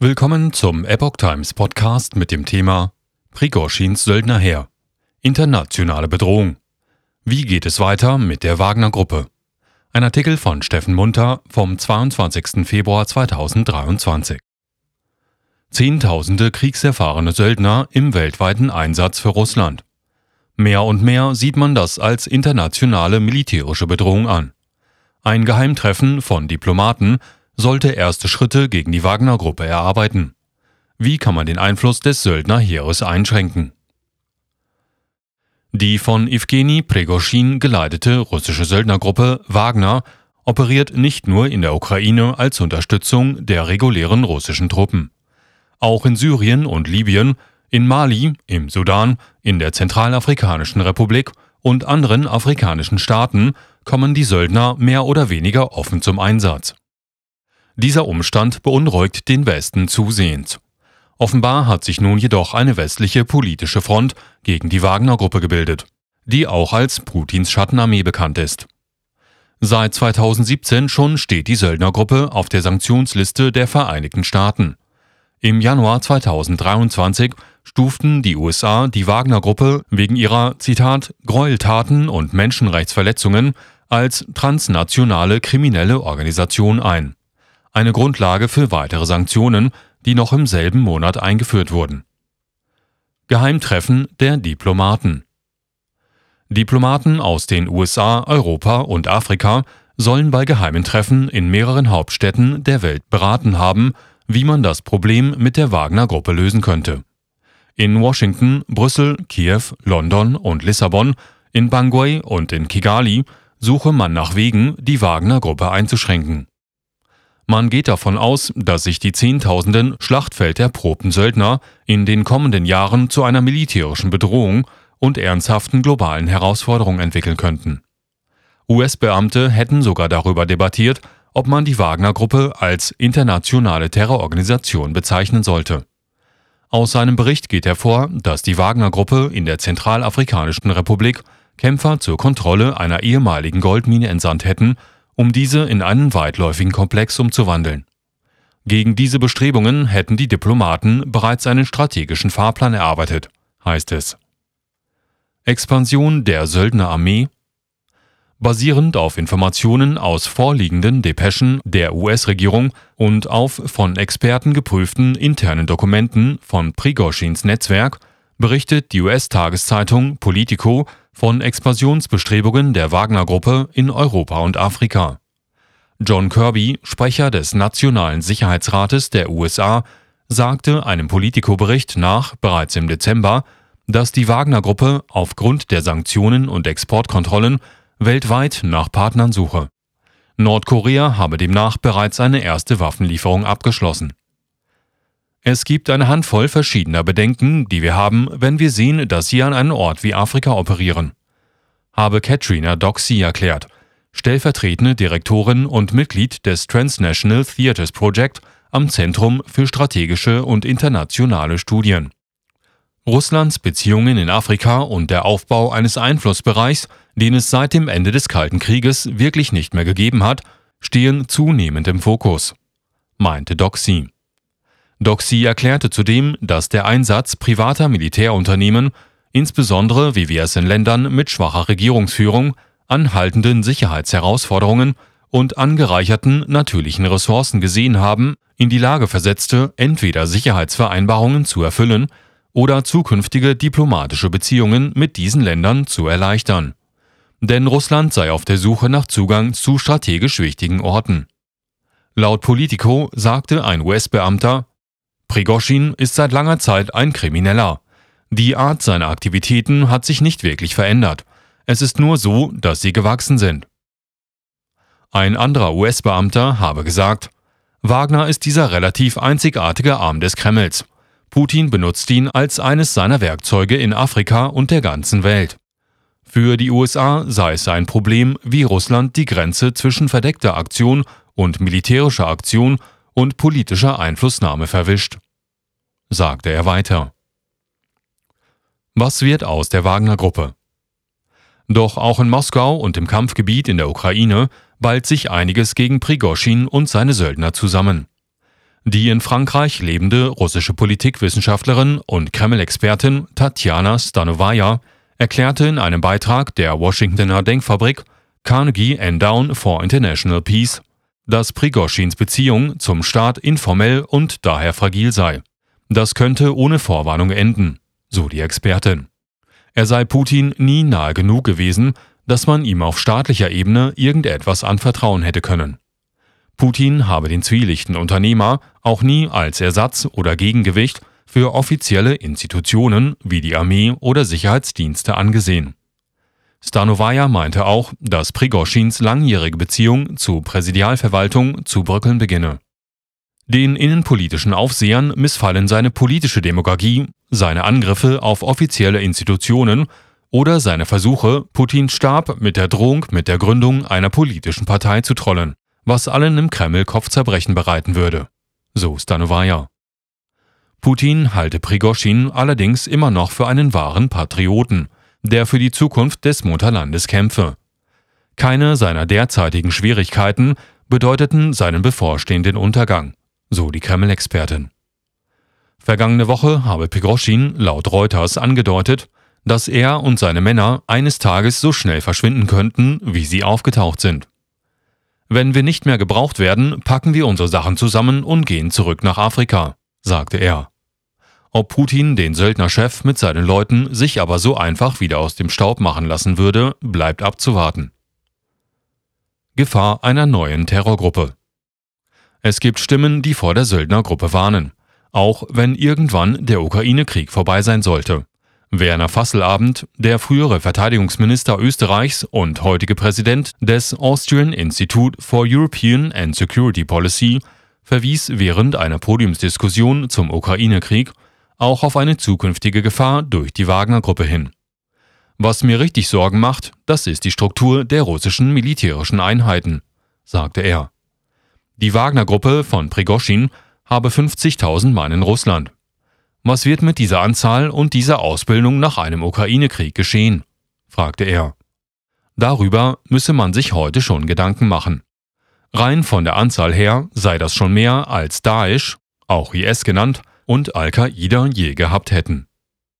Willkommen zum Epoch Times Podcast mit dem Thema Prigorschins Söldnerheer. Internationale Bedrohung. Wie geht es weiter mit der Wagner Gruppe? Ein Artikel von Steffen Munter vom 22. Februar 2023. Zehntausende kriegserfahrene Söldner im weltweiten Einsatz für Russland. Mehr und mehr sieht man das als internationale militärische Bedrohung an. Ein Geheimtreffen von Diplomaten sollte erste Schritte gegen die Wagner-Gruppe erarbeiten. Wie kann man den Einfluss des Söldnerheeres einschränken? Die von Evgeny Pregoschin geleitete russische Söldnergruppe Wagner operiert nicht nur in der Ukraine als Unterstützung der regulären russischen Truppen. Auch in Syrien und Libyen, in Mali, im Sudan, in der Zentralafrikanischen Republik und anderen afrikanischen Staaten kommen die Söldner mehr oder weniger offen zum Einsatz. Dieser Umstand beunruhigt den Westen zusehends. Offenbar hat sich nun jedoch eine westliche politische Front gegen die Wagner-Gruppe gebildet, die auch als Putins Schattenarmee bekannt ist. Seit 2017 schon steht die Söldnergruppe auf der Sanktionsliste der Vereinigten Staaten. Im Januar 2023 stuften die USA die Wagner-Gruppe wegen ihrer, Zitat, Gräueltaten und Menschenrechtsverletzungen als transnationale kriminelle Organisation ein eine Grundlage für weitere Sanktionen, die noch im selben Monat eingeführt wurden. Geheimtreffen der Diplomaten Diplomaten aus den USA, Europa und Afrika sollen bei geheimen Treffen in mehreren Hauptstädten der Welt beraten haben, wie man das Problem mit der Wagner-Gruppe lösen könnte. In Washington, Brüssel, Kiew, London und Lissabon, in Bangui und in Kigali suche man nach Wegen, die Wagner-Gruppe einzuschränken. Man geht davon aus, dass sich die Zehntausenden schlachtfelderprobten Söldner in den kommenden Jahren zu einer militärischen Bedrohung und ernsthaften globalen Herausforderung entwickeln könnten. US-Beamte hätten sogar darüber debattiert, ob man die Wagner-Gruppe als internationale Terrororganisation bezeichnen sollte. Aus seinem Bericht geht hervor, dass die Wagner-Gruppe in der Zentralafrikanischen Republik Kämpfer zur Kontrolle einer ehemaligen Goldmine entsandt hätten um diese in einen weitläufigen Komplex umzuwandeln. Gegen diese Bestrebungen hätten die Diplomaten bereits einen strategischen Fahrplan erarbeitet, heißt es. Expansion der Söldnerarmee Basierend auf Informationen aus vorliegenden Depeschen der US-Regierung und auf von Experten geprüften internen Dokumenten von Prigoschins Netzwerk berichtet die US-Tageszeitung Politico von Expansionsbestrebungen der Wagner-Gruppe in Europa und Afrika. John Kirby, Sprecher des Nationalen Sicherheitsrates der USA, sagte einem Politico-Bericht nach bereits im Dezember, dass die Wagner-Gruppe aufgrund der Sanktionen und Exportkontrollen weltweit nach Partnern suche. Nordkorea habe demnach bereits eine erste Waffenlieferung abgeschlossen. Es gibt eine Handvoll verschiedener Bedenken, die wir haben, wenn wir sehen, dass sie an einem Ort wie Afrika operieren, habe Katrina Doxy erklärt, stellvertretende Direktorin und Mitglied des Transnational Theatres Project am Zentrum für strategische und internationale Studien. Russlands Beziehungen in Afrika und der Aufbau eines Einflussbereichs, den es seit dem Ende des Kalten Krieges wirklich nicht mehr gegeben hat, stehen zunehmend im Fokus, meinte Doxy. Doxy erklärte zudem, dass der Einsatz privater Militärunternehmen, insbesondere wie wir es in Ländern mit schwacher Regierungsführung, anhaltenden Sicherheitsherausforderungen und angereicherten natürlichen Ressourcen gesehen haben, in die Lage versetzte, entweder Sicherheitsvereinbarungen zu erfüllen oder zukünftige diplomatische Beziehungen mit diesen Ländern zu erleichtern. Denn Russland sei auf der Suche nach Zugang zu strategisch wichtigen Orten. Laut Politico sagte ein US-Beamter, Prigoschin ist seit langer Zeit ein Krimineller. Die Art seiner Aktivitäten hat sich nicht wirklich verändert. Es ist nur so, dass sie gewachsen sind. Ein anderer US-Beamter habe gesagt, Wagner ist dieser relativ einzigartige Arm des Kremls. Putin benutzt ihn als eines seiner Werkzeuge in Afrika und der ganzen Welt. Für die USA sei es ein Problem, wie Russland die Grenze zwischen verdeckter Aktion und militärischer Aktion und politischer Einflussnahme verwischt, sagte er weiter. Was wird aus der Wagner-Gruppe? Doch auch in Moskau und im Kampfgebiet in der Ukraine ballt sich einiges gegen Prigoschin und seine Söldner zusammen. Die in Frankreich lebende russische Politikwissenschaftlerin und Kreml-Expertin Tatjana Stanovaja erklärte in einem Beitrag der Washingtoner Denkfabrik Carnegie Endowed for International Peace, dass Prigoschins Beziehung zum Staat informell und daher fragil sei. Das könnte ohne Vorwarnung enden, so die Expertin. Er sei Putin nie nahe genug gewesen, dass man ihm auf staatlicher Ebene irgendetwas anvertrauen hätte können. Putin habe den zwielichten Unternehmer auch nie als Ersatz oder Gegengewicht für offizielle Institutionen wie die Armee oder Sicherheitsdienste angesehen. Stanovaja meinte auch, dass Prigoschins langjährige Beziehung zur Präsidialverwaltung zu bröckeln beginne. Den innenpolitischen Aufsehern missfallen seine politische Demagogie, seine Angriffe auf offizielle Institutionen oder seine Versuche, Putins Stab mit der Drohung mit der Gründung einer politischen Partei zu trollen was allen im Kreml Kopfzerbrechen bereiten würde. So Stanovaja. Putin halte Prigoschin allerdings immer noch für einen wahren Patrioten, der für die Zukunft des Mutterlandes kämpfe. Keine seiner derzeitigen Schwierigkeiten bedeuteten seinen bevorstehenden Untergang, so die Kreml-Expertin. Vergangene Woche habe Prigoschin laut Reuters angedeutet, dass er und seine Männer eines Tages so schnell verschwinden könnten, wie sie aufgetaucht sind. Wenn wir nicht mehr gebraucht werden, packen wir unsere Sachen zusammen und gehen zurück nach Afrika, sagte er. Ob Putin den Söldnerchef mit seinen Leuten sich aber so einfach wieder aus dem Staub machen lassen würde, bleibt abzuwarten. Gefahr einer neuen Terrorgruppe. Es gibt Stimmen, die vor der Söldnergruppe warnen, auch wenn irgendwann der Ukraine-Krieg vorbei sein sollte. Werner Fasselabend, der frühere Verteidigungsminister Österreichs und heutige Präsident des Austrian Institute for European and Security Policy, verwies während einer Podiumsdiskussion zum Ukraine-Krieg auch auf eine zukünftige Gefahr durch die Wagner-Gruppe hin. Was mir richtig Sorgen macht, das ist die Struktur der russischen militärischen Einheiten, sagte er. Die Wagner-Gruppe von Prigoschin habe 50.000 Mann in Russland. Was wird mit dieser Anzahl und dieser Ausbildung nach einem Ukraine-Krieg geschehen? fragte er. Darüber müsse man sich heute schon Gedanken machen. Rein von der Anzahl her sei das schon mehr als Daesh, auch IS genannt, und Al-Qaida je gehabt hätten.